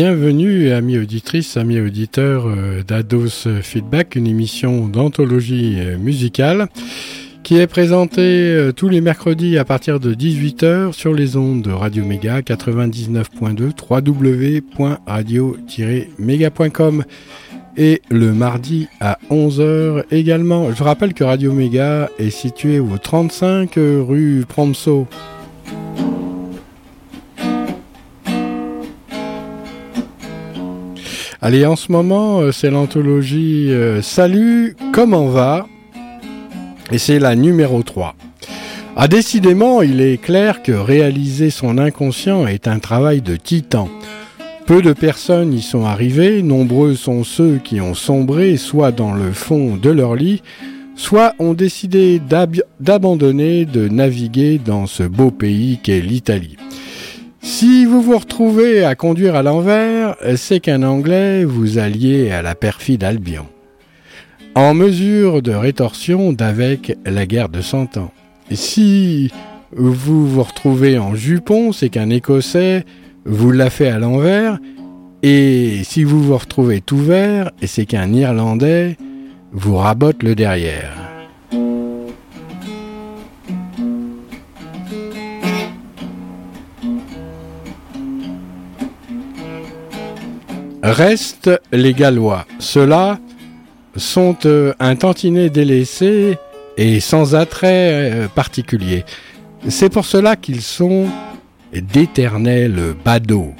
Bienvenue, amis auditrices, amis auditeurs euh, d'Ados Feedback, une émission d'anthologie euh, musicale qui est présentée euh, tous les mercredis à partir de 18h sur les ondes de Radio Méga 99.2 www.radio-méga.com et le mardi à 11h également. Je rappelle que Radio Méga est situé au 35 rue Promso. Allez, en ce moment, euh, c'est l'anthologie euh, Salut, comment va? Et c'est la numéro 3. Ah, décidément, il est clair que réaliser son inconscient est un travail de titan. Peu de personnes y sont arrivées, nombreux sont ceux qui ont sombré soit dans le fond de leur lit, soit ont décidé d'abandonner de naviguer dans ce beau pays qu'est l'Italie. Si vous vous retrouvez à conduire à l'envers, c'est qu'un Anglais vous alliez à la perfide Albion. En mesure de rétorsion d'avec la guerre de Cent Ans. Si vous vous retrouvez en jupon, c'est qu'un Écossais vous l'a fait à l'envers. Et si vous vous retrouvez tout vert, c'est qu'un Irlandais vous rabote le derrière. Restent les Gallois. Ceux-là sont euh, un tantinet délaissé et sans attrait euh, particulier. C'est pour cela qu'ils sont d'éternels badauds.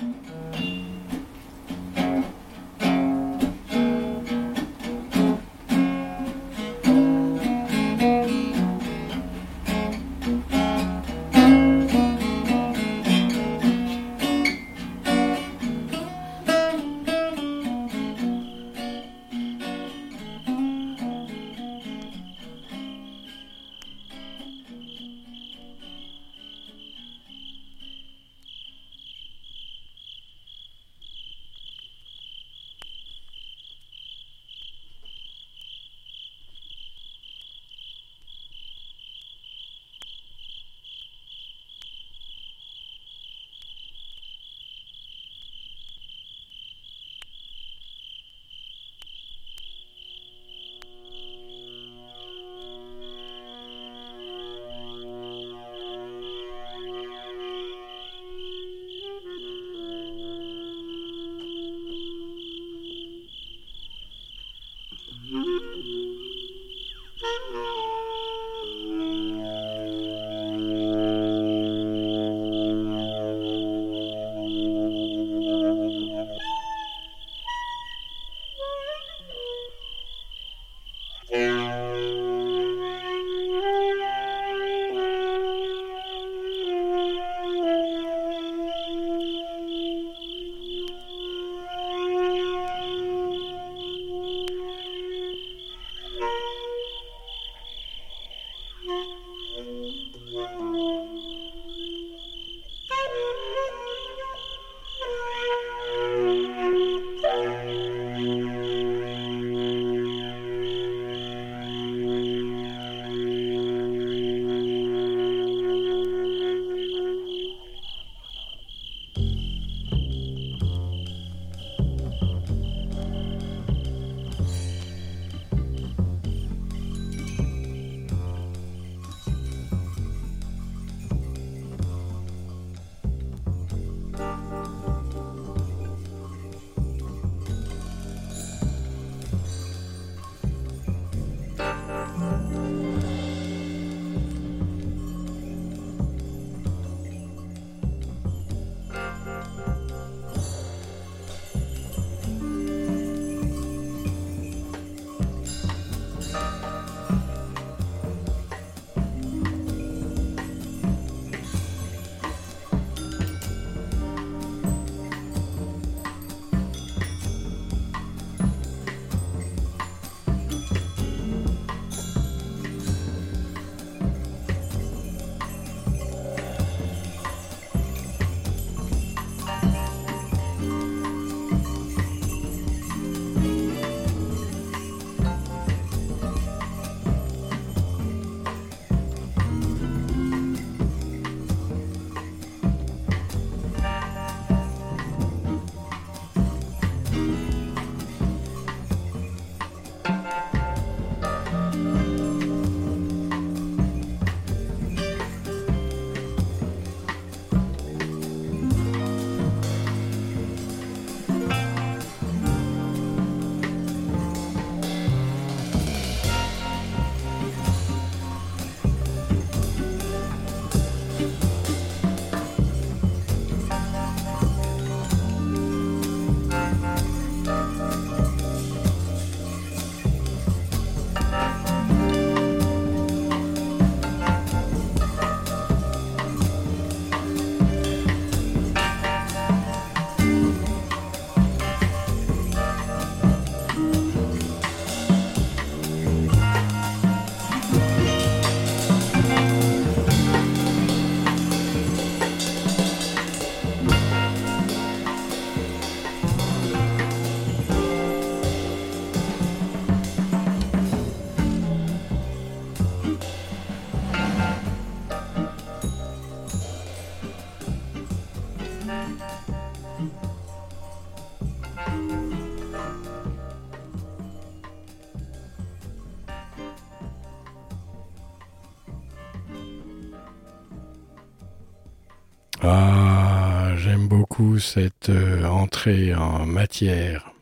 Ah, j'aime beaucoup cette euh, entrée en matière.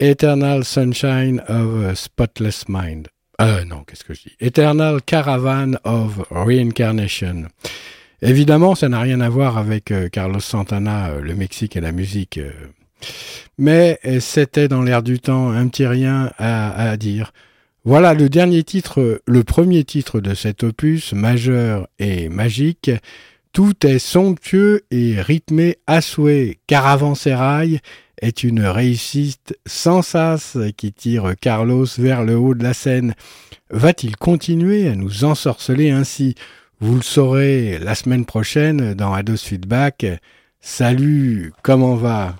Eternal Sunshine of Spotless Mind. Euh, non, qu'est-ce que je dis? Eternal Caravan of Reincarnation. Évidemment, ça n'a rien à voir avec euh, Carlos Santana, euh, le Mexique et la musique. mais c'était dans l'air du temps un petit rien à dire. Voilà le dernier titre, le premier titre de cet opus majeur et magique. Tout est somptueux et rythmé à souhait. Caravansérail est une réussite sans sas qui tire Carlos vers le haut de la scène. Va-t-il continuer à nous ensorceler ainsi? Vous le saurez la semaine prochaine dans Ados Feedback. Salut, comment va?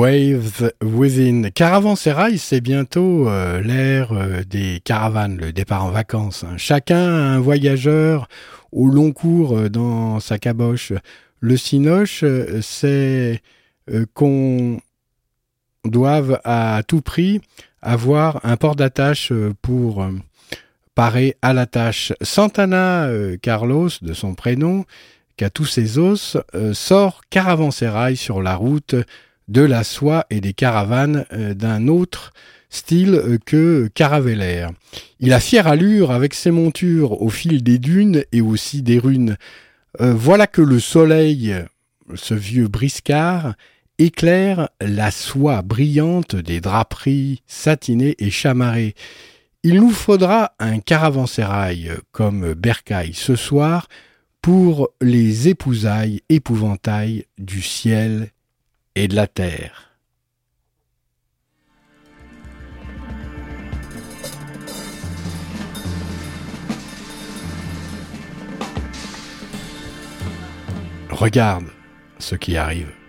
Waves Within. Caravansérail, c'est bientôt euh, l'ère euh, des caravanes, le départ en vacances. Hein. Chacun a un voyageur au long cours euh, dans sa caboche. Le cinoche, c'est qu'on doivent à tout prix avoir un port d'attache pour parer à la tâche. Santana Carlos, de son prénom, qu'à tous ses os, sort caravansérail sur la route de la soie et des caravanes d'un autre style que Caravelaire. Il a fière allure avec ses montures au fil des dunes et aussi des runes. Euh, voilà que le soleil, ce vieux briscard, éclaire la soie brillante des draperies satinées et chamarrées. Il nous faudra un caravansérail comme Bercaille ce soir pour les épousailles épouvantails du ciel et de la terre. Regarde ce qui arrive.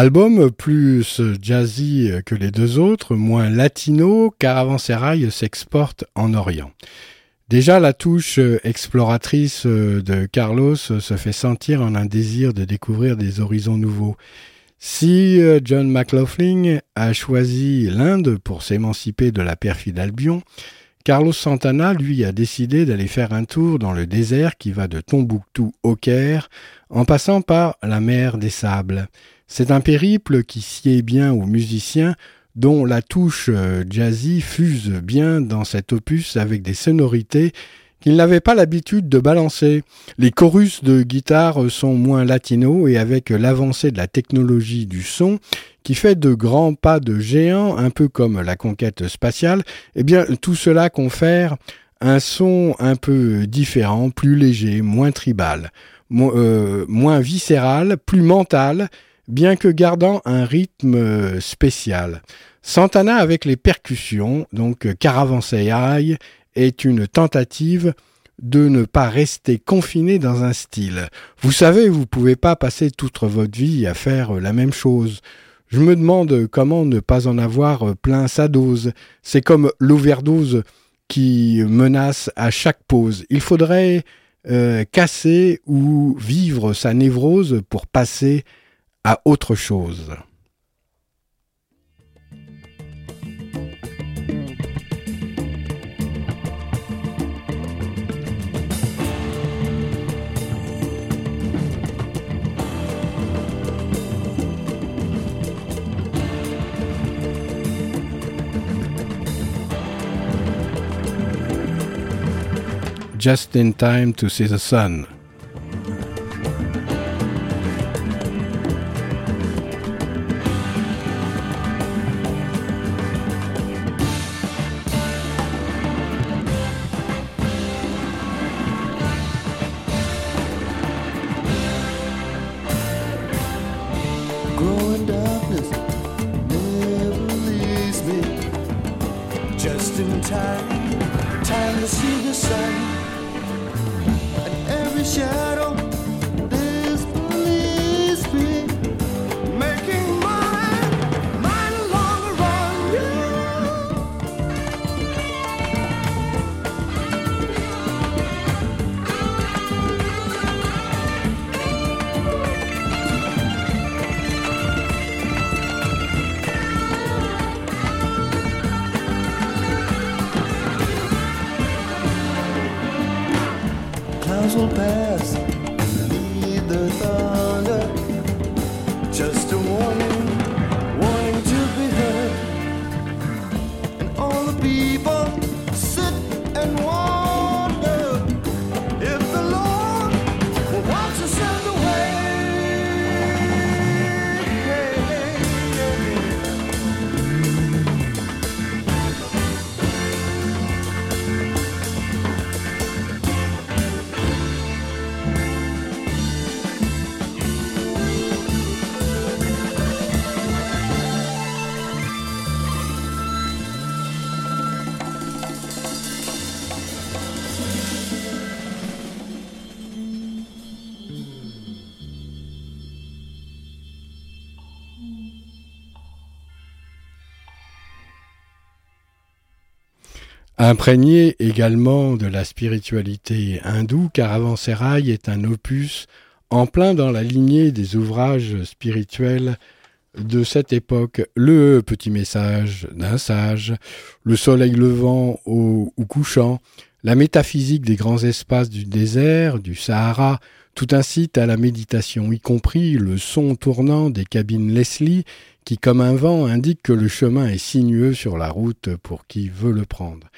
Album plus jazzy que les deux autres, moins latino, Caravansérail s'exporte en Orient. Déjà, la touche exploratrice de Carlos se fait sentir en un désir de découvrir des horizons nouveaux. Si John McLaughlin a choisi l'Inde pour s'émanciper de la perfide Albion, Carlos Santana, lui, a décidé d'aller faire un tour dans le désert qui va de Tombouctou au Caire, en passant par la mer des Sables. C'est un périple qui sied bien aux musiciens dont la touche euh, jazzy fuse bien dans cet opus avec des sonorités qu'ils n'avaient pas l'habitude de balancer. Les chorus de guitare sont moins latinos et avec l'avancée de la technologie du son, qui fait de grands pas de géant, un peu comme la conquête spatiale, eh bien tout cela confère un son un peu différent, plus léger, moins tribal, euh, moins viscéral, plus mental, bien que gardant un rythme euh, spécial. Santana avec les percussions, donc euh, Caravanserai, est une tentative de ne pas rester confiné dans un style. Vous savez, vous ne pouvez pas passer toute votre vie à faire euh, la même chose. Je me demande comment ne pas en avoir plein sa dose. C'est comme l'overdose qui menace à chaque pause. Il faudrait casser ou vivre sa névrose pour passer à autre chose. just in time to see the sun. Imprégné également de la spiritualité hindoue, Caravansérail est un opus en plein dans la lignée des ouvrages spirituels de cette époque. Le petit message d'un sage, le soleil levant ou couchant, la métaphysique des grands espaces du désert, du Sahara, tout incite à la méditation, y compris le son tournant des cabines Leslie qui, comme un vent, indique que le chemin est sinueux sur la route pour qui veut le prendre.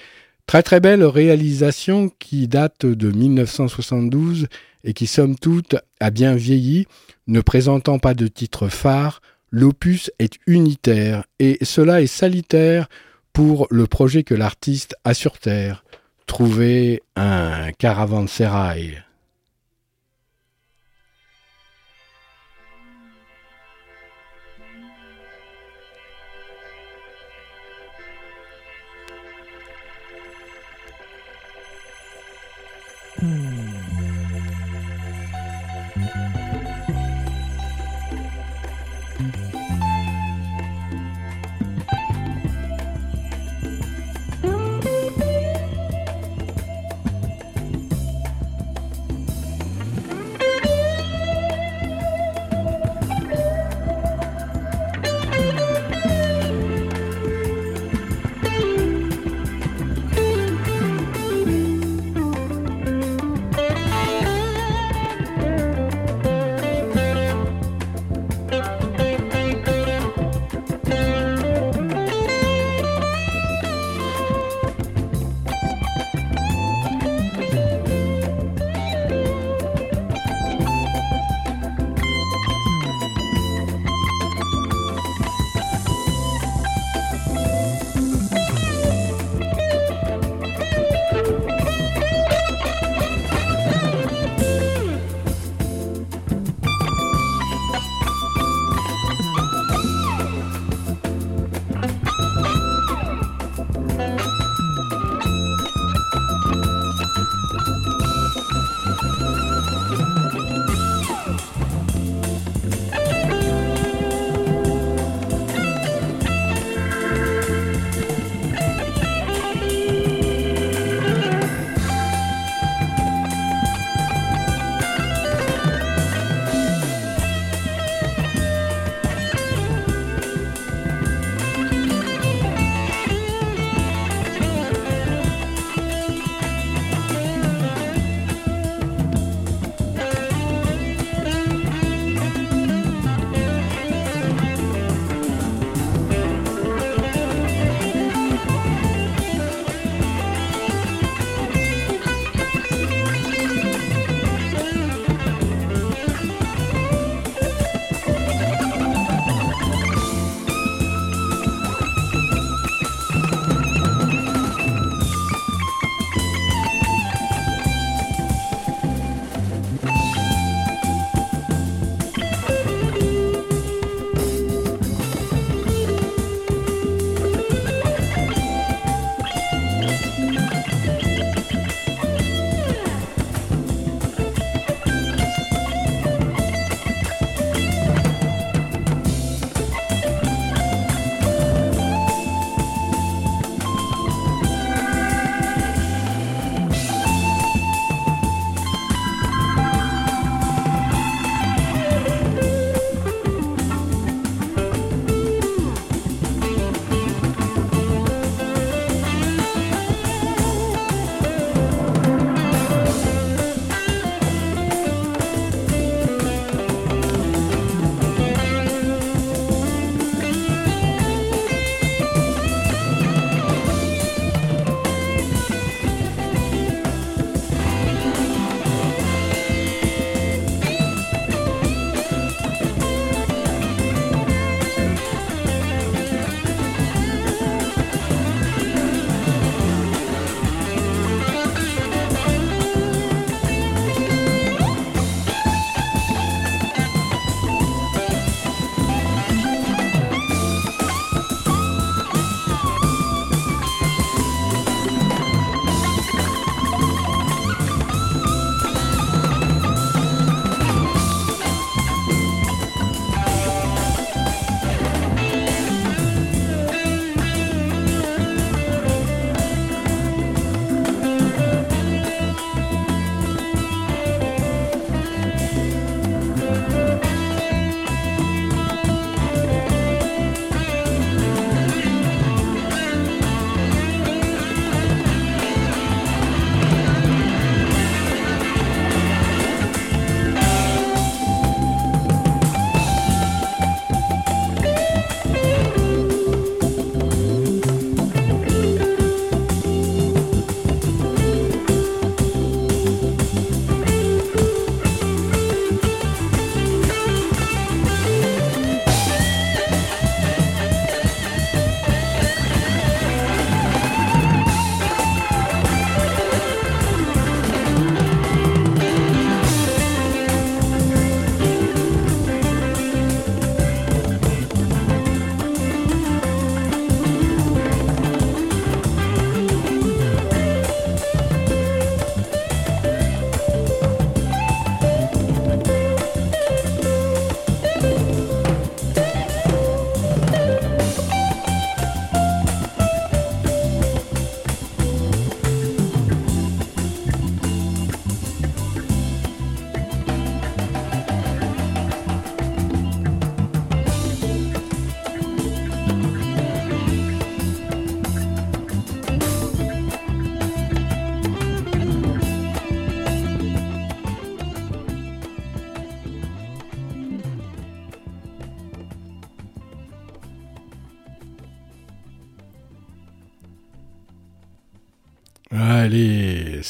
Très très belle réalisation qui date de 1972 et qui somme toute a bien vieilli, ne présentant pas de titre phare, l'opus est unitaire et cela est salutaire pour le projet que l'artiste a sur Terre, trouver un caravansérail.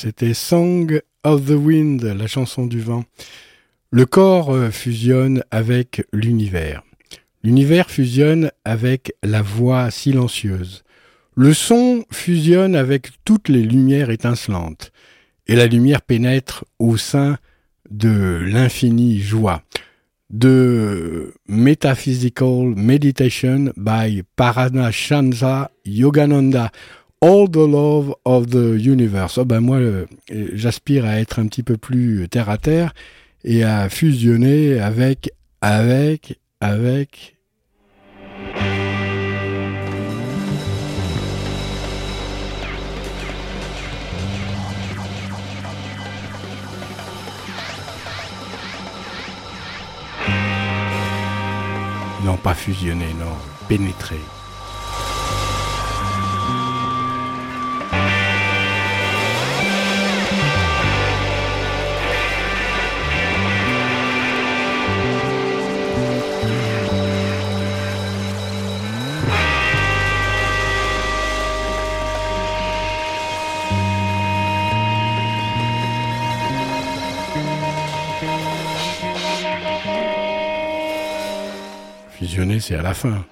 C'était Song of the Wind, la chanson du vent. Le corps euh, fusionne avec l'univers. L'univers fusionne avec la voix silencieuse. Le son fusionne avec toutes les lumières étincelantes. Et la lumière pénètre au sein de l'infinie joie. De Metaphysical Meditation by Paranashansa Yogananda. All the Love of the Universe. Oh ben moi, euh, j'aspire à être un petit peu plus terre à terre et à fusionner avec, avec, avec. Non, pas fusionner, non, pénétrer. C'est à la fin.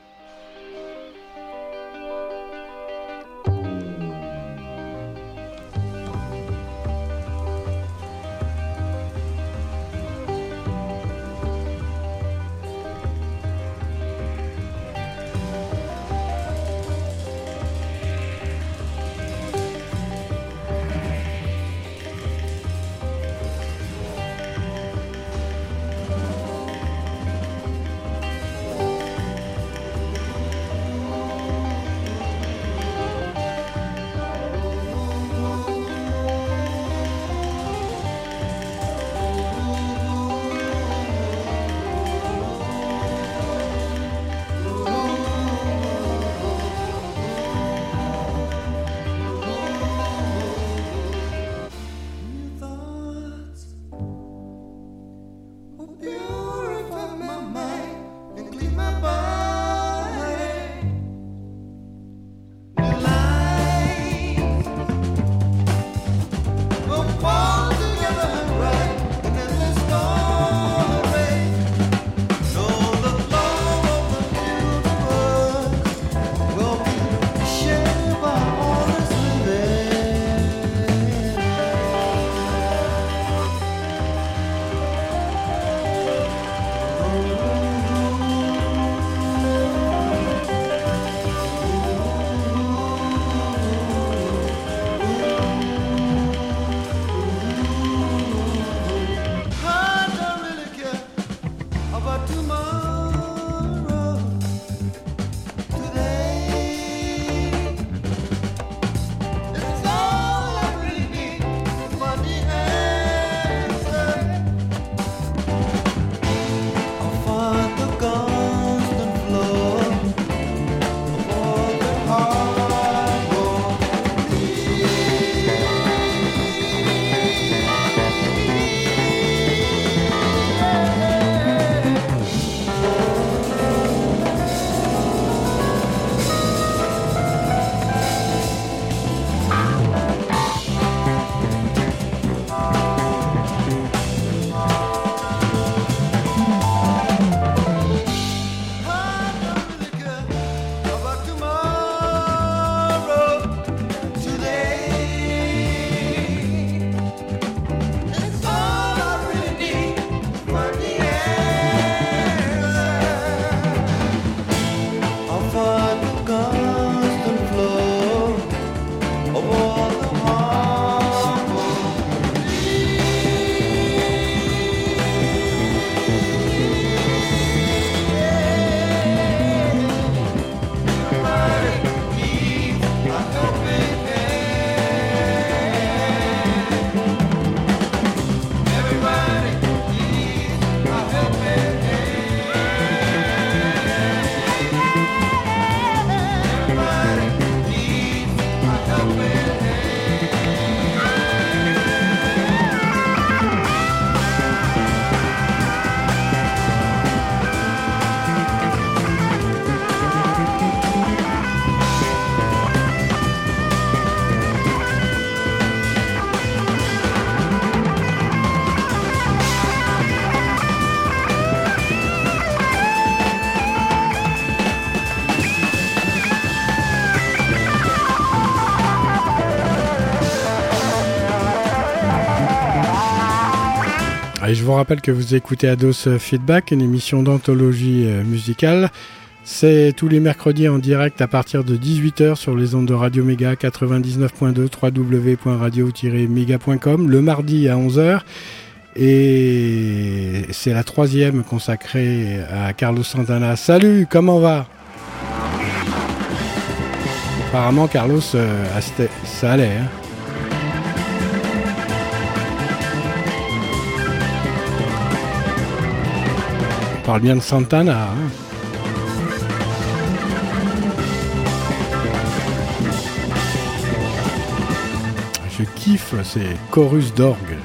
Vous rappelle que vous écoutez Ados Feedback, une émission d'anthologie euh, musicale. C'est tous les mercredis en direct à partir de 18h sur les ondes de Radio Méga 99.2 www.radio-méga.com le mardi à 11h et c'est la troisième consacrée à Carlos Santana. Salut, comment va? Apparemment Carlos, euh, ça allait. Hein parle bien de Santana. Hein Je kiffe ces chorus d'orgue.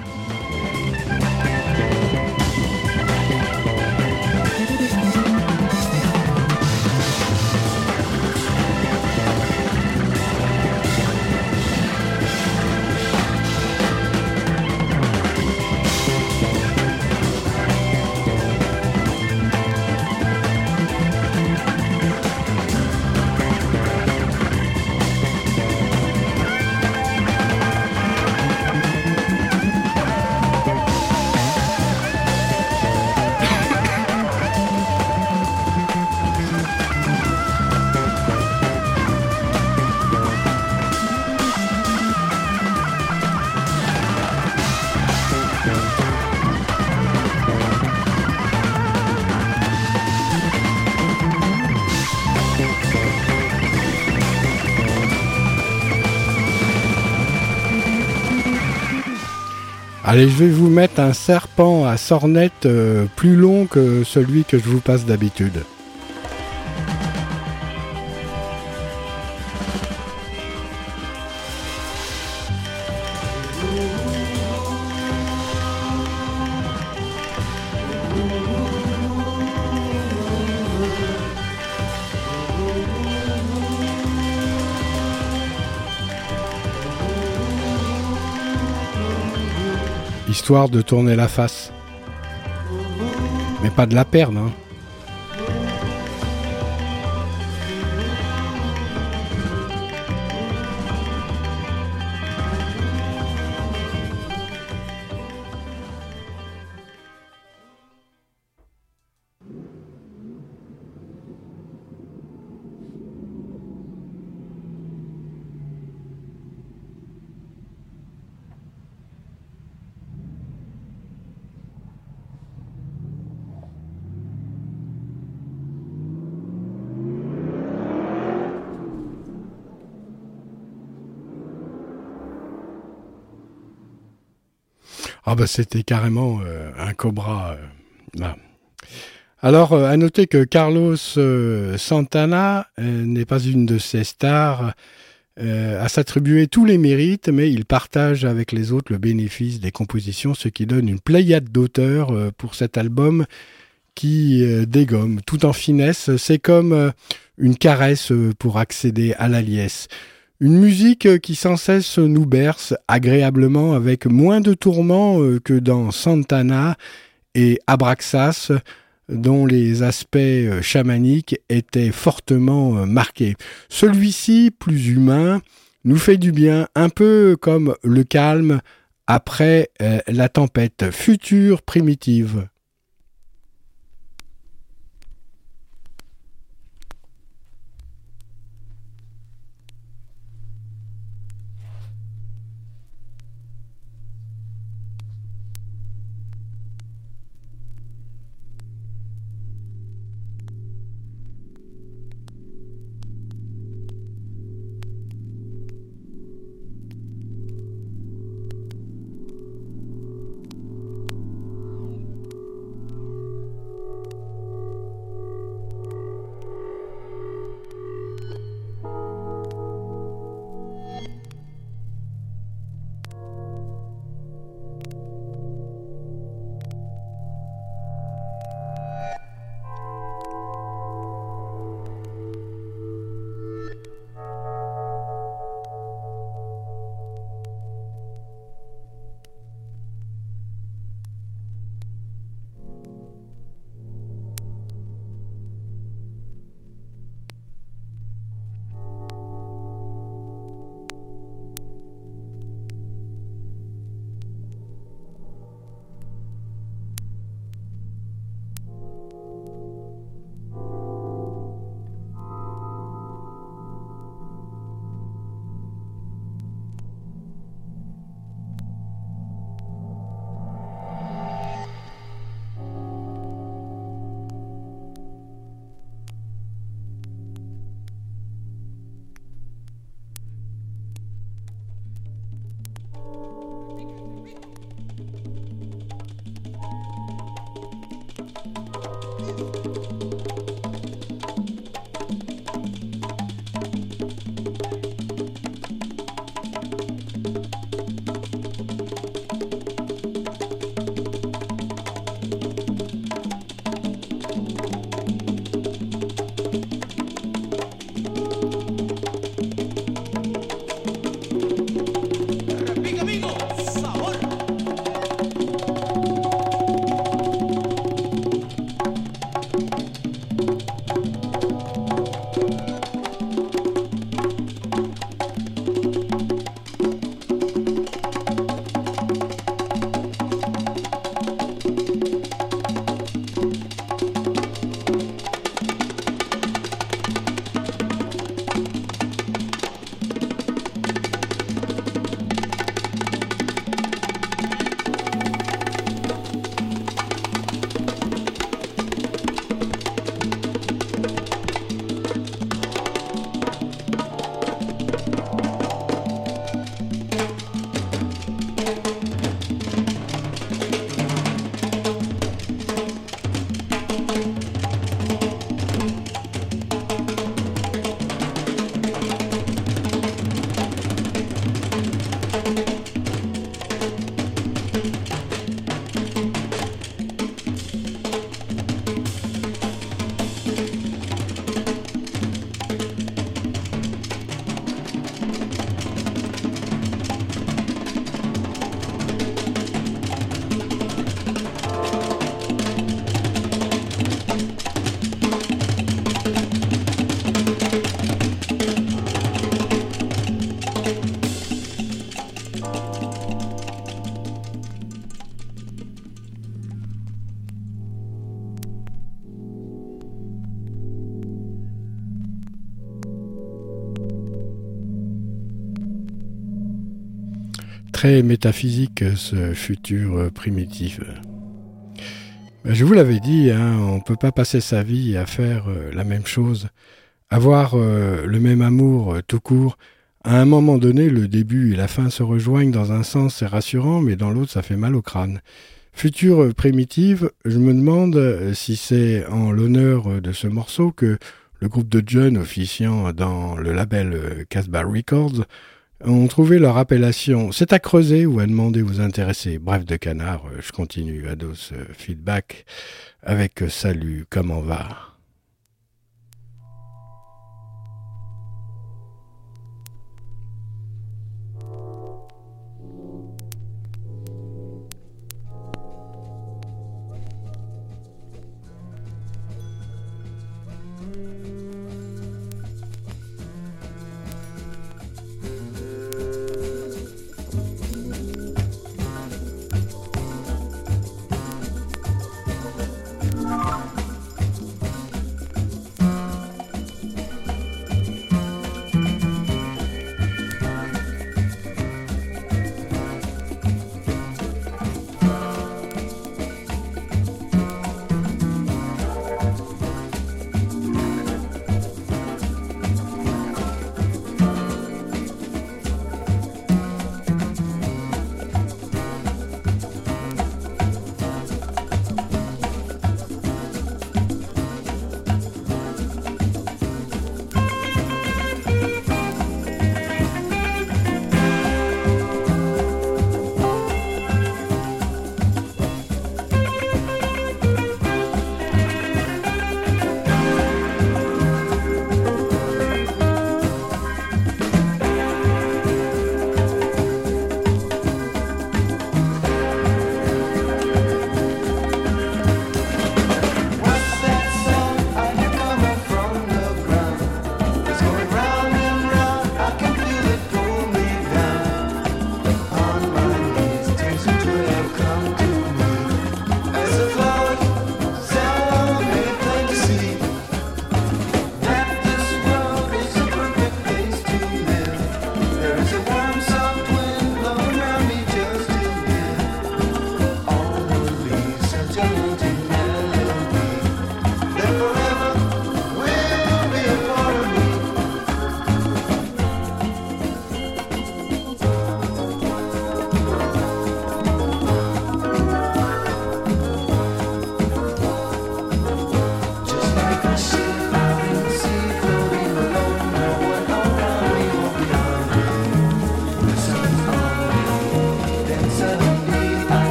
Allez, je vais vous mettre un serpent à sornette euh, plus long que celui que je vous passe d'habitude. Histoire de tourner la face. Mais pas de la perdre. Hein. Ah bah c'était carrément euh, un cobra. Euh, Alors euh, à noter que Carlos Santana n'est pas une de ces stars à s'attribuer tous les mérites, mais il partage avec les autres le bénéfice des compositions, ce qui donne une pléiade d'auteurs pour cet album qui dégomme tout en finesse. C'est comme une caresse pour accéder à la liesse. Une musique qui sans cesse nous berce agréablement avec moins de tourments euh, que dans Santana et Abraxas, dont les aspects euh, chamaniques étaient fortement euh, marqués. Celui-ci, plus humain, nous fait du bien, un peu comme le calme après la tempête future primitive. Métaphysique ce futur primitif. Ben, je vous l'avais dit, hein, on ne peut pas passer sa vie à faire euh, la même chose, avoir euh, le même amour euh, tout court. À un moment donné, le début et la fin se rejoignent dans un sens, c'est rassurant, mais dans l'autre, ça fait mal au crâne. Future primitive, je me demande si c'est en l'honneur de ce morceau que le groupe de jeunes officiant dans le label Casbah Records ont trouvé leur appellation. C'est à creuser ou à demander vous intéresser. Bref de canard, je continue. Ados feedback avec salut, comment va?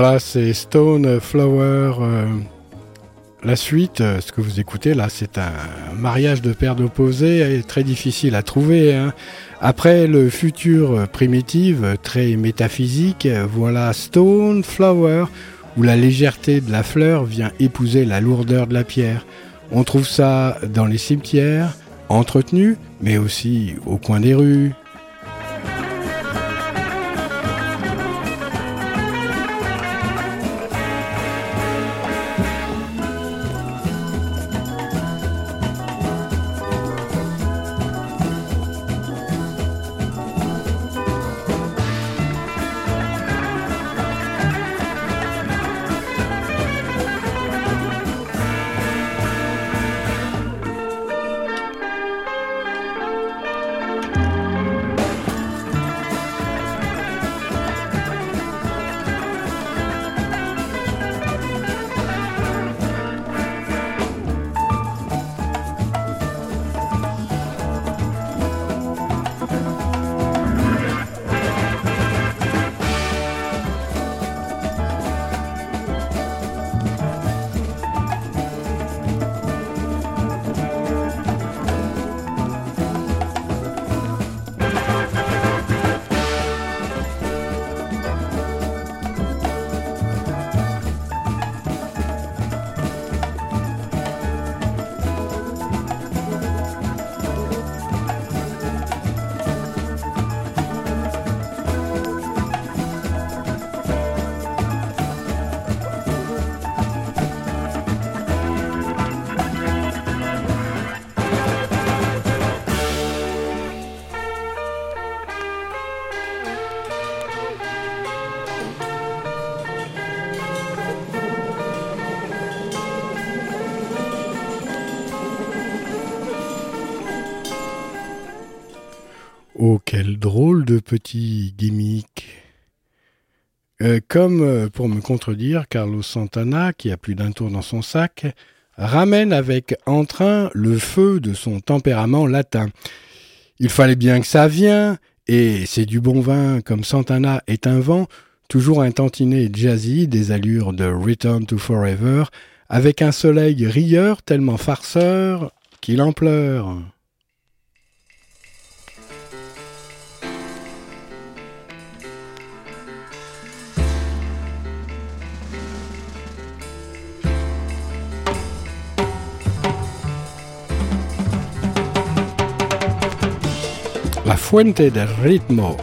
Voilà, c'est Stone Flower. Euh, la suite, euh, ce que vous écoutez là, c'est un mariage de paires d'opposés, très difficile à trouver. Hein. Après le futur primitive, très métaphysique, voilà Stone Flower, où la légèreté de la fleur vient épouser la lourdeur de la pierre. On trouve ça dans les cimetières, entretenus, mais aussi au coin des rues, petit gimmick. Euh, comme euh, pour me contredire, Carlos Santana, qui a plus d'un tour dans son sac, ramène avec entrain le feu de son tempérament latin. Il fallait bien que ça vienne, et c'est du bon vin comme Santana est un vent, toujours un tantinet jazzy des allures de Return to Forever, avec un soleil rieur tellement farceur qu'il en pleure. Fuente del ritmo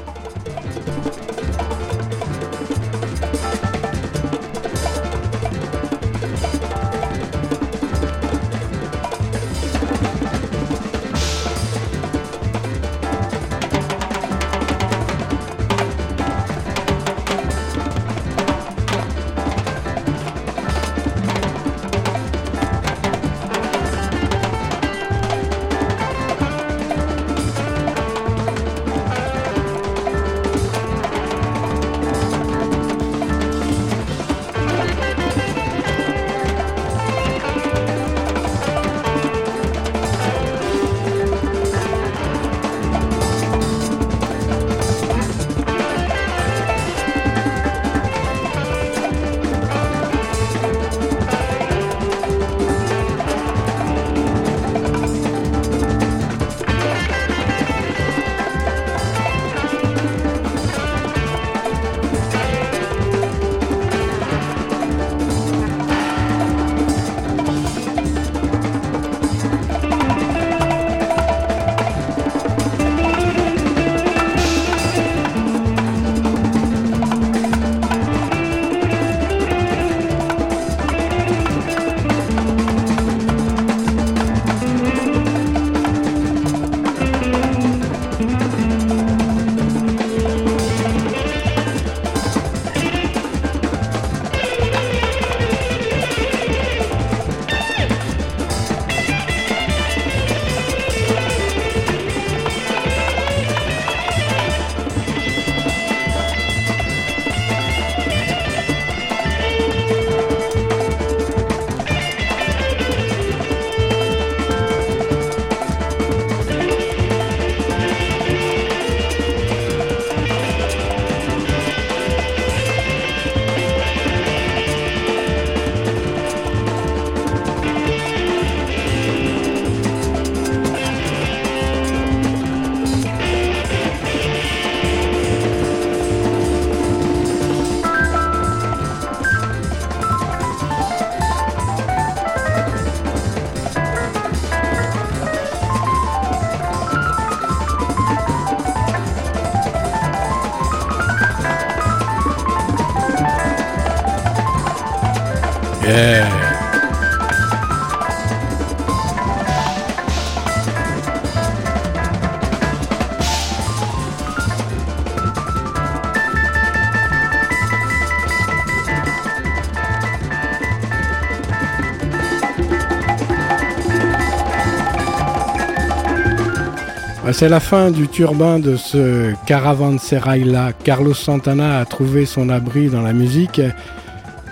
c'est la fin du turbin de ce caravansérail-là. Carlos Santana a trouvé son abri dans la musique,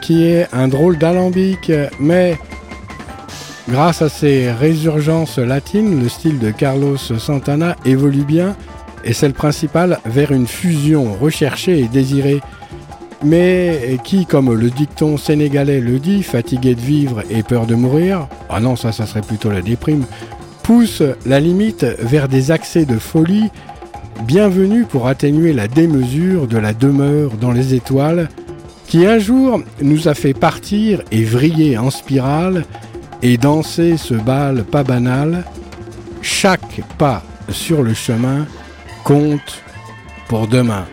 qui est un drôle d'alambic, mais grâce à ses résurgences latines, le style de Carlos Santana évolue bien, et c'est le principal, vers une fusion recherchée et désirée. Mais qui, comme le dicton sénégalais le dit, fatigué de vivre et peur de mourir, ah non, ça, ça serait plutôt la déprime, pousse la limite vers des accès de folie bienvenus pour atténuer la démesure de la demeure dans les étoiles qui un jour nous a fait partir et vriller en spirale et danser ce bal pas banal. Chaque pas sur le chemin compte pour demain.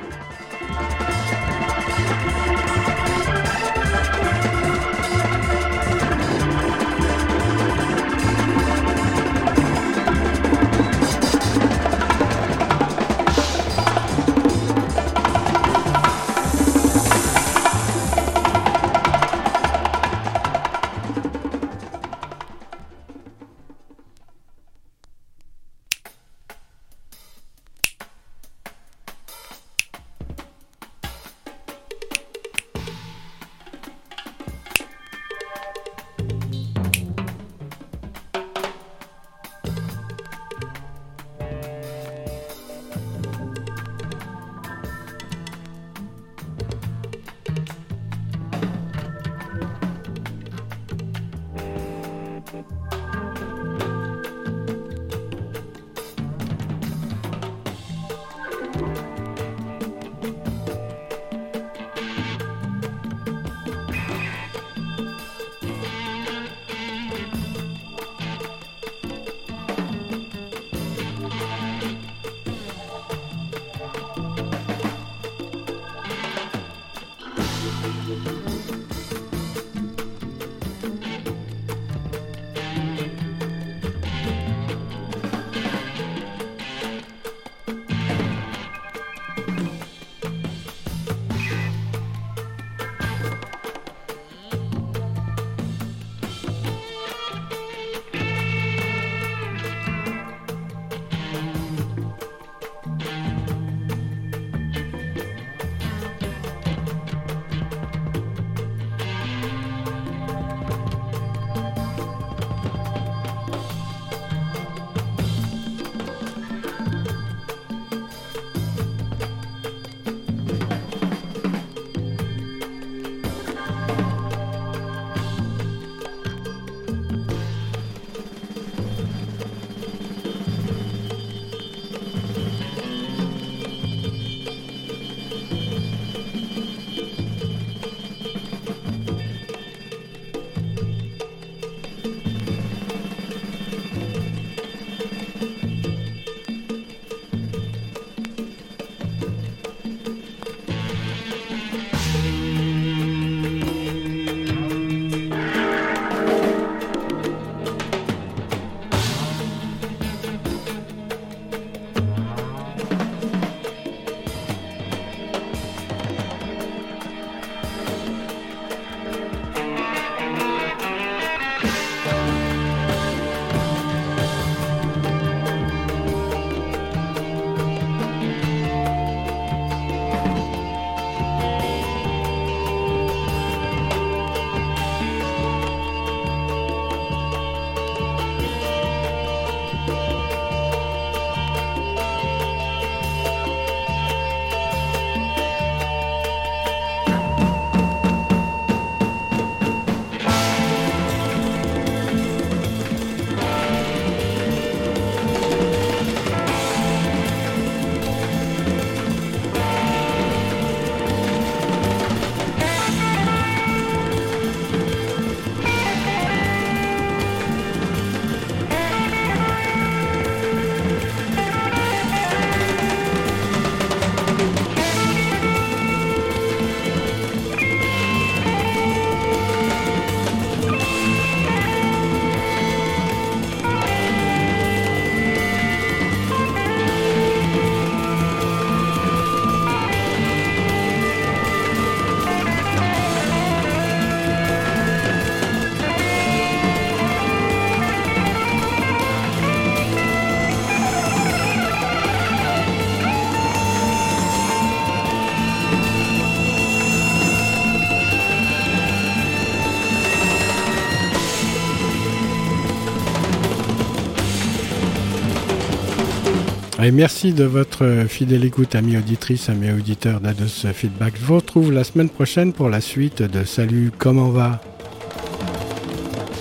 Et merci de votre fidèle écoute, amis auditrices, amis auditeurs d'Ados Feedback. Je vous retrouve la semaine prochaine pour la suite de Salut, comment va?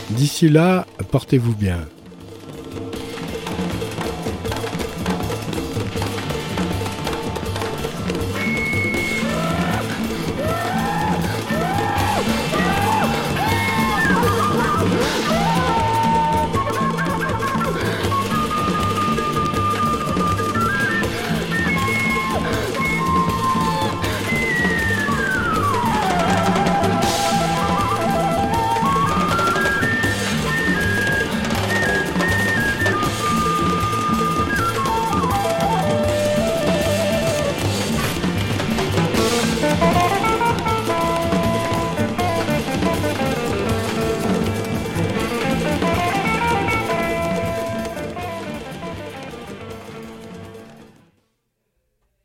D'ici là, portez-vous bien.